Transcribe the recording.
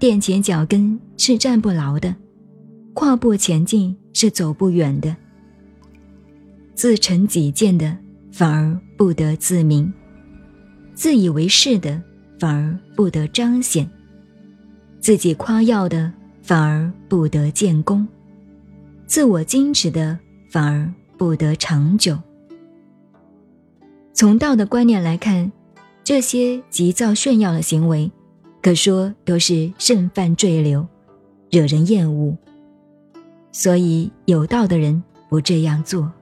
踮起脚跟是站不牢的，跨步前进是走不远的。自成己见的，反而不得自明；自以为是的，反而不得彰显；自己夸耀的，反而不得建功；自我矜持的，反而不得长久。从道的观念来看，这些急躁炫耀的行为，可说都是剩饭坠流，惹人厌恶。所以有道的人不这样做。